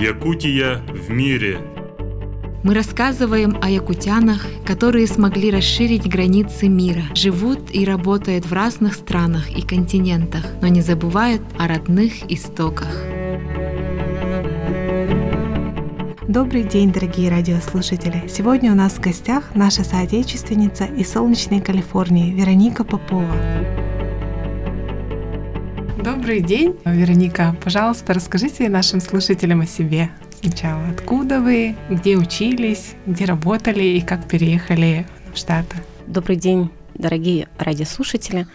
Якутия в мире. Мы рассказываем о якутянах, которые смогли расширить границы мира, живут и работают в разных странах и континентах, но не забывают о родных истоках. Добрый день, дорогие радиослушатели! Сегодня у нас в гостях наша соотечественница из солнечной Калифорнии Вероника Попова. Добрый день, Вероника. Пожалуйста, расскажите нашим слушателям о себе сначала. Откуда вы, где учились, где работали и как переехали в Штаты? Добрый день, дорогие радиослушатели.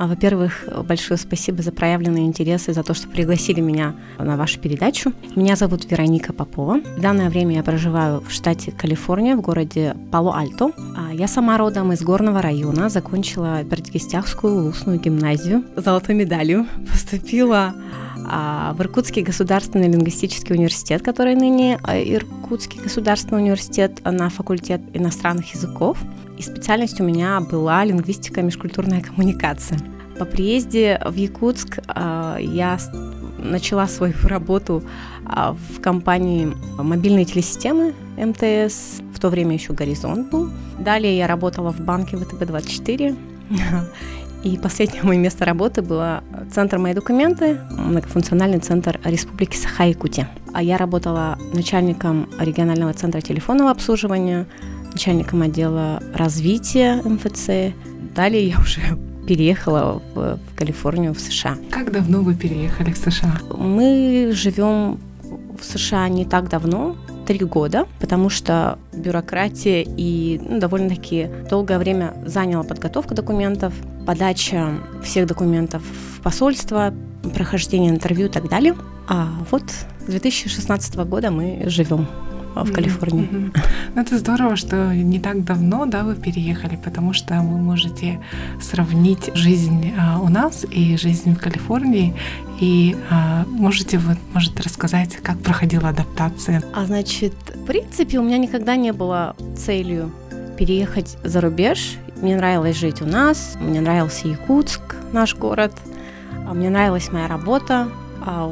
А, во-первых, большое спасибо за проявленный интерес и за то, что пригласили меня на вашу передачу. Меня зовут Вероника Попова. В данное время я проживаю в штате Калифорния, в городе Пало-Альто. А, я сама родом из горного района, закончила Бердгистяхскую устную гимназию золотой медалью, поступила а, в Иркутский государственный лингвистический университет, который ныне Иркутский государственный университет на факультет иностранных языков. И специальность у меня была лингвистика и межкультурная коммуникация. По приезде в Якутск а, я начала свою работу а, в компании мобильной телесистемы МТС, в то время еще «Горизонт» был. Далее я работала в банке ВТБ-24, и последнее мое место работы было центр «Мои документы», многофункциональный центр Республики Саха-Якутия. А я работала начальником регионального центра телефонного обслуживания, начальником отдела развития МФЦ. Далее я уже переехала в, в Калифорнию, в США. Как давно вы переехали в США? Мы живем в США не так давно, три года, потому что бюрократия и ну, довольно-таки долгое время заняла подготовка документов, подача всех документов в посольство, прохождение интервью и так далее. А вот с 2016 года мы живем в Калифорнии. Mm-hmm. Ну, это здорово, что не так давно, да, вы переехали, потому что вы можете сравнить жизнь а, у нас и жизнь в Калифорнии, и а, можете вот, может рассказать, как проходила адаптация. А значит, в принципе, у меня никогда не было целью переехать за рубеж. Мне нравилось жить у нас, мне нравился Якутск, наш город, а мне нравилась моя работа,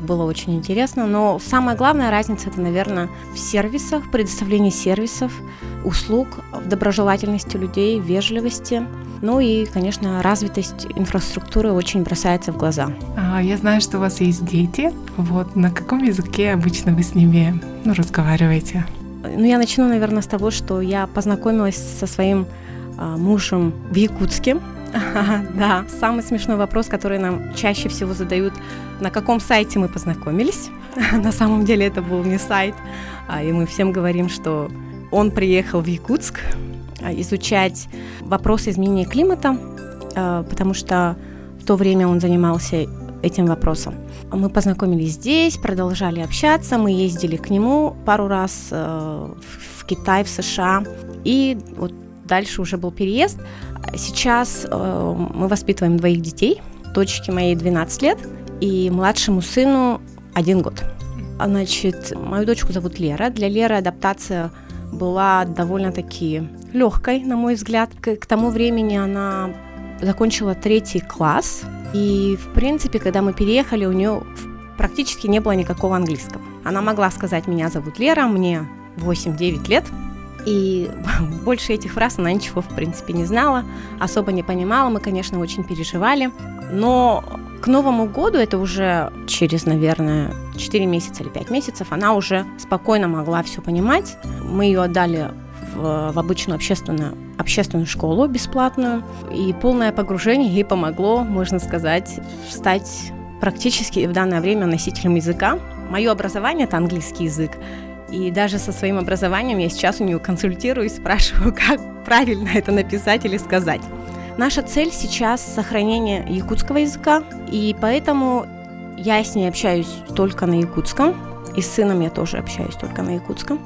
было очень интересно. Но самая главная разница это, наверное, в сервисах, предоставлении сервисов, услуг, в доброжелательности людей, вежливости. Ну и, конечно, развитость инфраструктуры очень бросается в глаза. А, я знаю, что у вас есть дети. Вот на каком языке обычно вы с ними ну, разговариваете? Ну, я начну, наверное, с того, что я познакомилась со своим а, мужем в Якутске. Да, самый смешной вопрос, который нам чаще всего задают, на каком сайте мы познакомились. На самом деле это был не сайт, а, и мы всем говорим, что он приехал в Якутск а, изучать вопросы изменения климата, а, потому что в то время он занимался этим вопросом. Мы познакомились здесь, продолжали общаться, мы ездили к нему пару раз в Китай, в США, и вот дальше уже был переезд. Сейчас э, мы воспитываем двоих детей. Дочке моей 12 лет и младшему сыну один год. Значит, мою дочку зовут Лера. Для Леры адаптация была довольно-таки легкой, на мой взгляд. К, к тому времени она закончила третий класс. И, в принципе, когда мы переехали, у нее практически не было никакого английского. Она могла сказать «меня зовут Лера», мне 8-9 лет – и больше этих фраз она ничего, в принципе, не знала, особо не понимала. Мы, конечно, очень переживали. Но к Новому году, это уже через, наверное, 4 месяца или 5 месяцев, она уже спокойно могла все понимать. Мы ее отдали в, в обычную общественную, общественную школу бесплатную. И полное погружение ей помогло, можно сказать, стать практически в данное время носителем языка. Мое образование – это английский язык. И даже со своим образованием я сейчас у нее консультирую и спрашиваю, как правильно это написать или сказать. Наша цель сейчас сохранение якутского языка, и поэтому я с ней общаюсь только на якутском, и с сыном я тоже общаюсь только на якутском.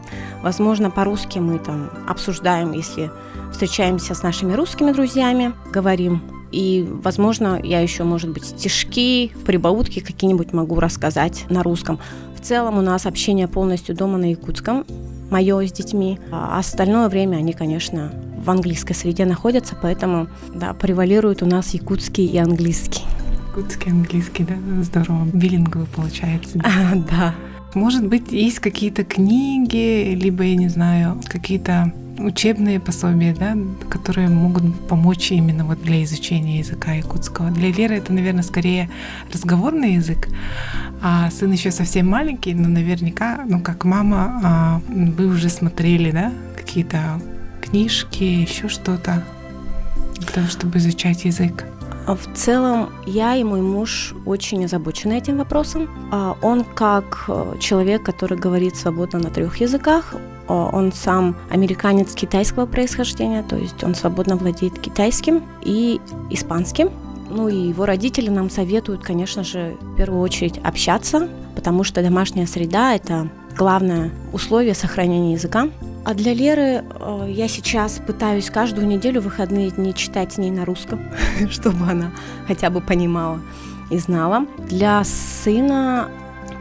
Возможно, по-русски мы там обсуждаем, если встречаемся с нашими русскими друзьями, говорим. И, возможно, я еще, может быть, стишки, прибаутки какие-нибудь могу рассказать на русском. В целом у нас общение полностью дома на якутском, мое с детьми. А остальное время они, конечно, в английской среде находятся, поэтому, да, превалирует у нас якутский и английский. Якутский, английский, да, здорово. Билинговый получается. А, да. Может быть, есть какие-то книги, либо, я не знаю, какие-то учебные пособия, да, которые могут помочь именно вот для изучения языка якутского. Для Леры это, наверное, скорее разговорный язык, а сын еще совсем маленький, но наверняка, ну как мама, а, вы уже смотрели, да, какие-то книжки, еще что-то для того, чтобы изучать язык. А в целом, я и мой муж очень озабочены этим вопросом. А он как э, человек, который говорит свободно на трех языках, он сам американец китайского происхождения, то есть он свободно владеет китайским и испанским. Ну и его родители нам советуют, конечно же, в первую очередь общаться, потому что домашняя среда – это главное условие сохранения языка. А для Леры э, я сейчас пытаюсь каждую неделю выходные дни читать с ней на русском, чтобы она хотя бы понимала и знала. Для сына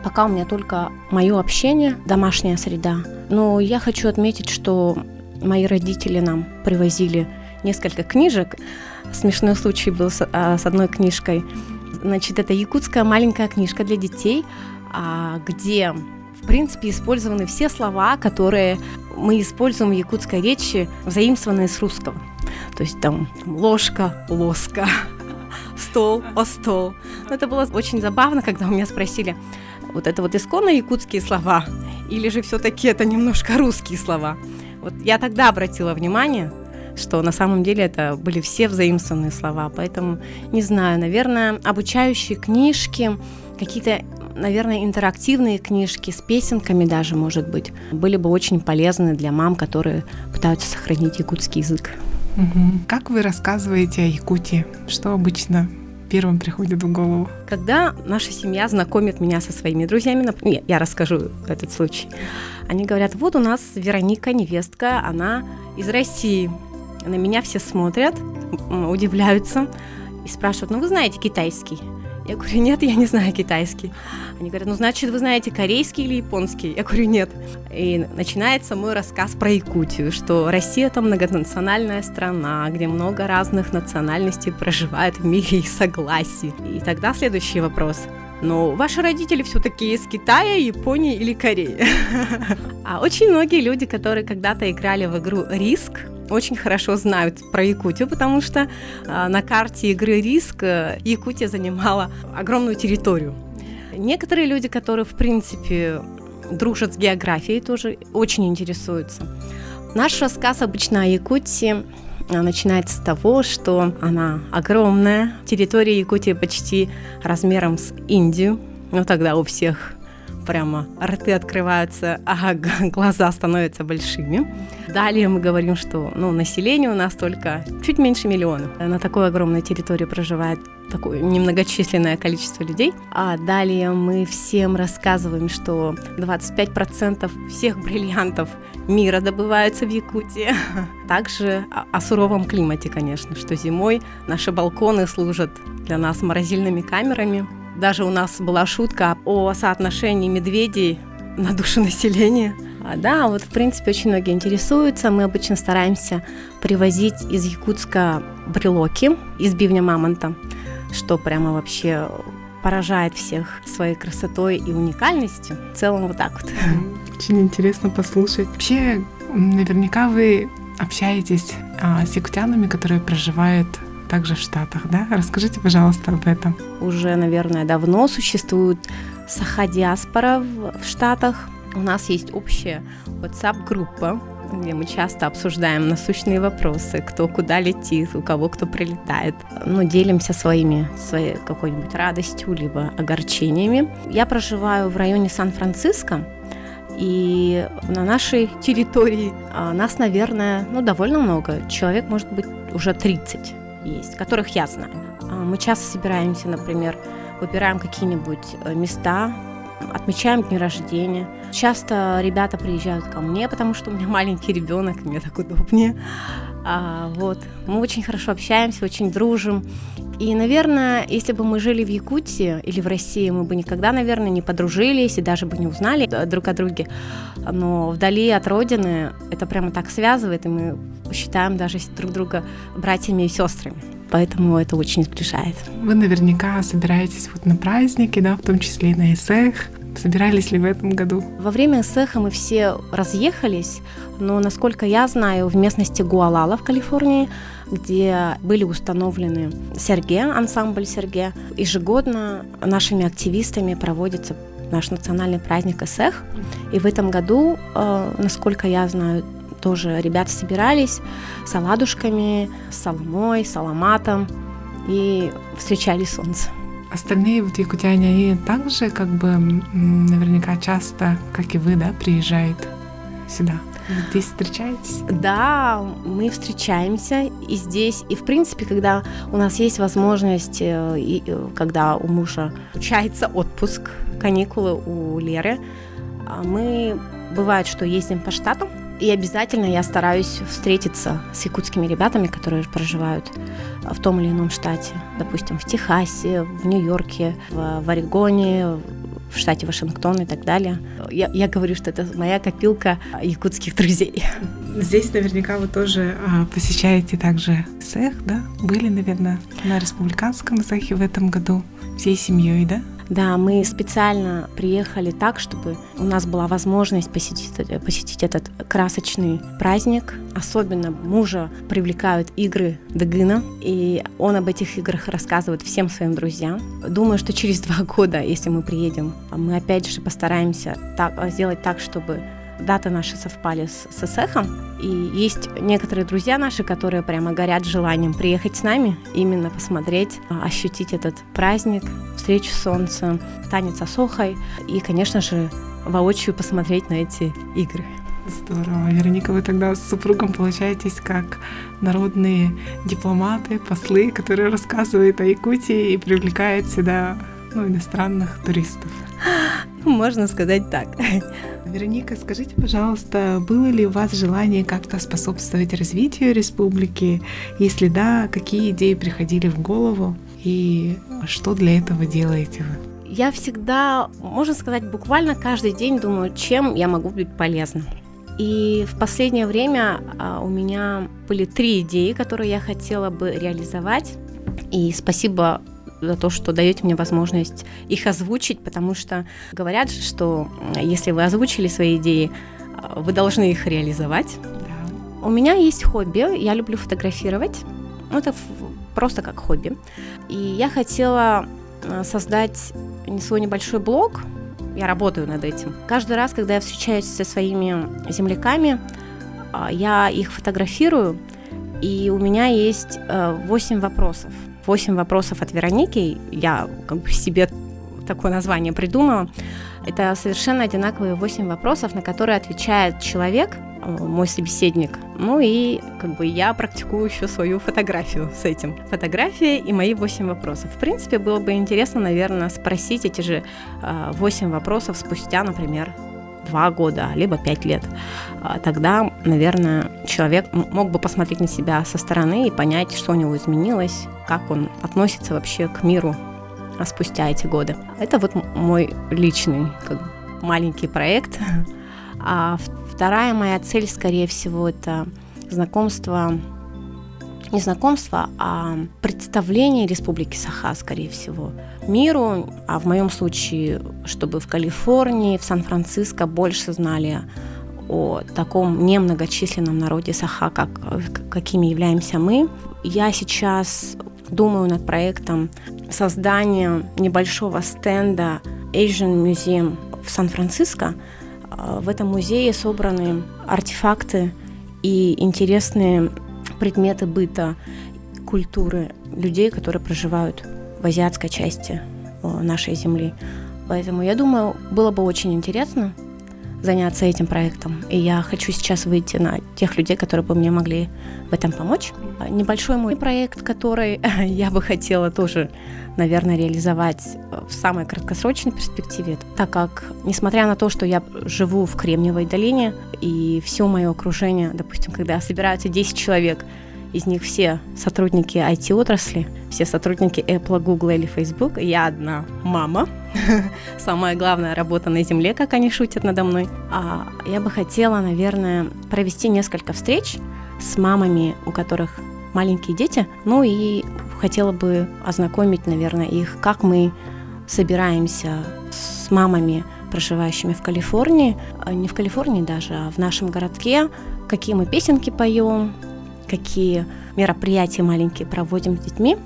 пока у меня только мое общение, домашняя среда. Но я хочу отметить, что мои родители нам привозили несколько книжек. Смешной случай был с, а, с одной книжкой. Значит, это якутская маленькая книжка для детей, а, где в принципе, использованы все слова, которые мы используем в якутской речи, заимствованные с русского. То есть там ложка, лоска, стол, о стол. Но это было очень забавно, когда у меня спросили, вот это вот исконно якутские слова, или же все-таки это немножко русские слова. Вот я тогда обратила внимание, что на самом деле это были все взаимствованные слова, поэтому не знаю, наверное, обучающие книжки, какие-то наверное, интерактивные книжки с песенками даже, может быть, были бы очень полезны для мам, которые пытаются сохранить якутский язык. Угу. Как вы рассказываете о Якутии? Что обычно первым приходит в голову? Когда наша семья знакомит меня со своими друзьями, нет, я расскажу этот случай. Они говорят, вот у нас Вероника, невестка, она из России. На меня все смотрят, удивляются и спрашивают, ну вы знаете китайский? Я говорю, нет, я не знаю китайский. Они говорят, ну значит, вы знаете корейский или японский? Я говорю, нет. И начинается мой рассказ про Якутию, что Россия это многонациональная страна, где много разных национальностей проживают в мире и согласии. И тогда следующий вопрос. Но ваши родители все-таки из Китая, Японии или Кореи. А очень многие люди, которые когда-то играли в игру Риск, очень хорошо знают про Якутию, потому что а, на карте игры «Риск» э, Якутия занимала огромную территорию. Некоторые люди, которые, в принципе, дружат с географией, тоже очень интересуются. Наш рассказ обычно о Якутии а, начинается с того, что она огромная, территория Якутии почти размером с Индию, ну тогда у всех прямо рты открываются, а глаза становятся большими. Далее мы говорим, что ну, население у нас только чуть меньше миллиона. На такой огромной территории проживает такое немногочисленное количество людей. А далее мы всем рассказываем, что 25% всех бриллиантов мира добываются в Якутии. Также о, суровом климате, конечно, что зимой наши балконы служат для нас морозильными камерами. Даже у нас была шутка о соотношении медведей на душу населения. А, да, вот в принципе очень многие интересуются. Мы обычно стараемся привозить из Якутска брелоки из бивня мамонта, что прямо вообще поражает всех своей красотой и уникальностью. В целом вот так вот. Очень интересно послушать. Вообще, наверняка вы общаетесь а, с якутянами, которые проживают также в Штатах, да? Расскажите, пожалуйста, об этом. Уже, наверное, давно существует саха-диаспора в Штатах. У нас есть общая WhatsApp-группа, где мы часто обсуждаем насущные вопросы, кто куда летит, у кого кто прилетает. Ну, делимся своими, своей какой-нибудь радостью, либо огорчениями. Я проживаю в районе Сан-Франциско, и на нашей территории а, нас, наверное, ну, довольно много. Человек, может быть, уже 30 есть, которых я знаю. А, мы часто собираемся, например, выбираем какие-нибудь э, места, отмечаем дни рождения. Часто ребята приезжают ко мне, потому что у меня маленький ребенок, мне так удобнее. А, вот. Мы очень хорошо общаемся, очень дружим. И, наверное, если бы мы жили в Якутии или в России, мы бы никогда, наверное, не подружились и даже бы не узнали друг о друге. Но вдали от родины это прямо так связывает, и мы считаем даже друг друга братьями и сестрами. Поэтому это очень сближает. Вы наверняка собираетесь вот на праздники, да, в том числе и на ИСЭХ, Собирались ли в этом году? Во время Сеха мы все разъехались, но, насколько я знаю, в местности Гуалала в Калифорнии, где были установлены Серге, ансамбль Серге, ежегодно нашими активистами проводится наш национальный праздник Эсех. И в этом году, э, насколько я знаю, тоже ребята собирались с оладушками, с соломой, с аламатом и встречали солнце. Остальные вот якутяне, они также как бы наверняка часто, как и вы, да, приезжают сюда? Здесь встречаетесь? Да, мы встречаемся и здесь, и в принципе, когда у нас есть возможность, э, и, э, когда у мужа случается отпуск, каникулы у Леры, а мы бывает, что ездим по штатам, и обязательно я стараюсь встретиться с якутскими ребятами, которые проживают в том или ином штате. Допустим, в Техасе, в Нью-Йорке, в, в Орегоне, в штате Вашингтон и так далее. Я, я говорю, что это моя копилка якутских друзей. Здесь наверняка вы тоже а, посещаете также цех, да? Были, наверное, на республиканском цехе в этом году всей семьей, да? Да, мы специально приехали так, чтобы у нас была возможность посетить, посетить этот красочный праздник. Особенно мужа привлекают игры Дагына, и он об этих играх рассказывает всем своим друзьям. Думаю, что через два года, если мы приедем, мы опять же постараемся так, сделать так, чтобы даты наши совпали с, с Эсехом. И есть некоторые друзья наши, которые прямо горят желанием приехать с нами, именно посмотреть, а, ощутить этот праздник, встречу с солнцем, танец Асохой и, конечно же, воочию посмотреть на эти игры. Здорово. Вероника, вы тогда с супругом получаетесь как народные дипломаты, послы, которые рассказывают о Якутии и привлекают сюда ну, иностранных туристов. Можно сказать так. Вероника, скажите, пожалуйста, было ли у вас желание как-то способствовать развитию республики? Если да, какие идеи приходили в голову и что для этого делаете вы? Я всегда, можно сказать, буквально каждый день думаю, чем я могу быть полезна. И в последнее время а, у меня были три идеи, которые я хотела бы реализовать. И спасибо за то, что даете мне возможность их озвучить, потому что говорят что если вы озвучили свои идеи, а, вы должны их реализовать. Да. У меня есть хобби, я люблю фотографировать. Ну, это просто как хобби. И я хотела а, создать свой небольшой блог. Я работаю над этим. Каждый раз, когда я встречаюсь со своими земляками, а, я их фотографирую, и у меня есть 8 вопросов – 8 вопросов от Вероники. Я как бы себе такое название придумала. Это совершенно одинаковые 8 вопросов, на которые отвечает человек, э, мой собеседник. Ну и как бы я практикую еще свою фотографию с этим. Фотография и мои 8 вопросов. В принципе, было бы интересно, наверное, спросить эти же 8 э, вопросов спустя, например, два года, либо пять лет, а, тогда, наверное, человек мог бы посмотреть на себя со стороны и понять, что у него изменилось, как он относится вообще к миру а, спустя эти годы. Это вот мой личный как маленький проект. А вторая моя цель, скорее всего, это знакомство не знакомство, а представление Республики Саха, скорее всего, миру, а в моем случае, чтобы в Калифорнии, в Сан-Франциско больше знали о таком немногочисленном народе Саха, как, какими являемся мы. Я сейчас думаю над проектом создания небольшого стенда Asian Museum в Сан-Франциско. В этом музее собраны артефакты и интересные предметы быта, культуры людей, которые проживают в азиатской части э, нашей земли. Поэтому я думаю, было бы очень интересно заняться этим проектом. И я хочу сейчас выйти на тех людей, которые бы мне могли в этом помочь. Небольшой мой проект, который я бы хотела тоже, наверное, реализовать в самой краткосрочной перспективе, так как, несмотря на то, что я живу в Кремниевой долине, и все мое окружение, допустим, когда собираются 10 человек, из них все сотрудники IT-отрасли, все сотрудники Apple, Google или Facebook. Я одна мама. Самая главная работа на земле, как они шутят надо мной. А я бы хотела, наверное, провести несколько встреч с мамами, у которых маленькие дети. Ну и хотела бы ознакомить, наверное, их, как мы собираемся с мамами проживающими в Калифорнии, а не в Калифорнии даже, а в нашем городке, какие мы песенки поем, какие мероприятия маленькие проводим с детьми,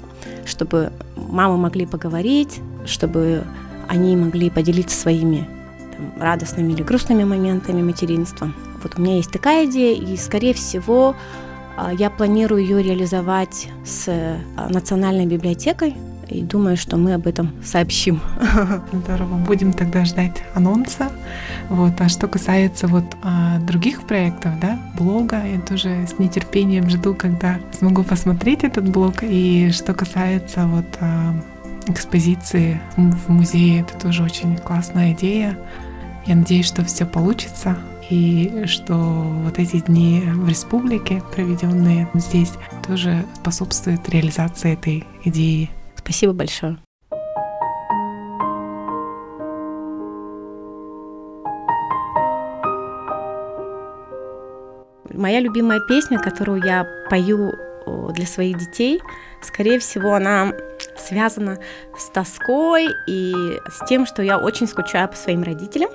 чтобы мамы могли поговорить, чтобы они могли поделиться своими там, радостными или грустными моментами материнства. Вот у меня есть такая идея, и, скорее всего, а, я планирую ее реализовать с а, Национальной библиотекой, и думаю, что мы об этом сообщим. Здорово, будем тогда ждать анонса. Вот. А что касается вот а, других проектов, да, блога, я тоже с нетерпением жду, когда смогу посмотреть этот блог. И что касается вот а, экспозиции в музее, это тоже очень классная идея. Я надеюсь, что все получится и что вот эти дни в республике, проведенные здесь, тоже способствуют реализации этой идеи. Спасибо большое. Моя любимая песня, которую я пою для своих детей, скорее всего, она связана с тоской и с тем, что я очень скучаю по своим родителям.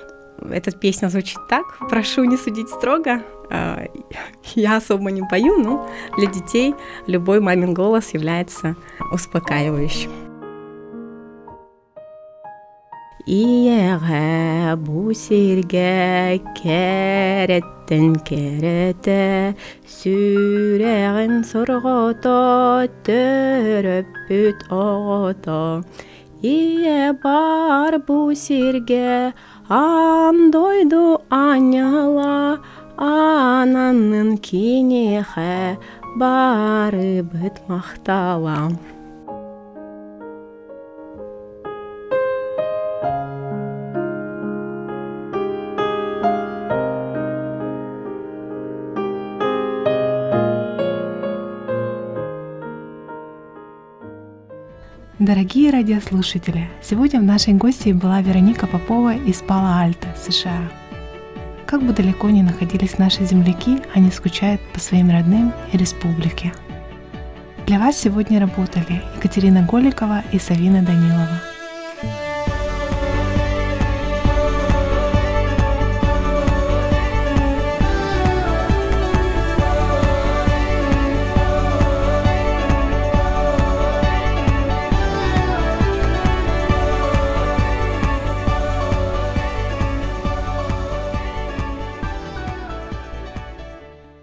Эта песня звучит так. Прошу не судить строго. А, я особо не пою, но для детей любой мамин голос является успокаивающим. Иеге бусирге кереттен керете сүрегін сұрғыта төрөппүт оғыта Ие бар бусирге андойду аняла ананын кинеhe бары быт Дорогие радиослушатели, сегодня в нашей гости была Вероника Попова из Пала-Альто, США. Как бы далеко ни находились наши земляки, они скучают по своим родным и республике. Для вас сегодня работали Екатерина Голикова и Савина Данилова.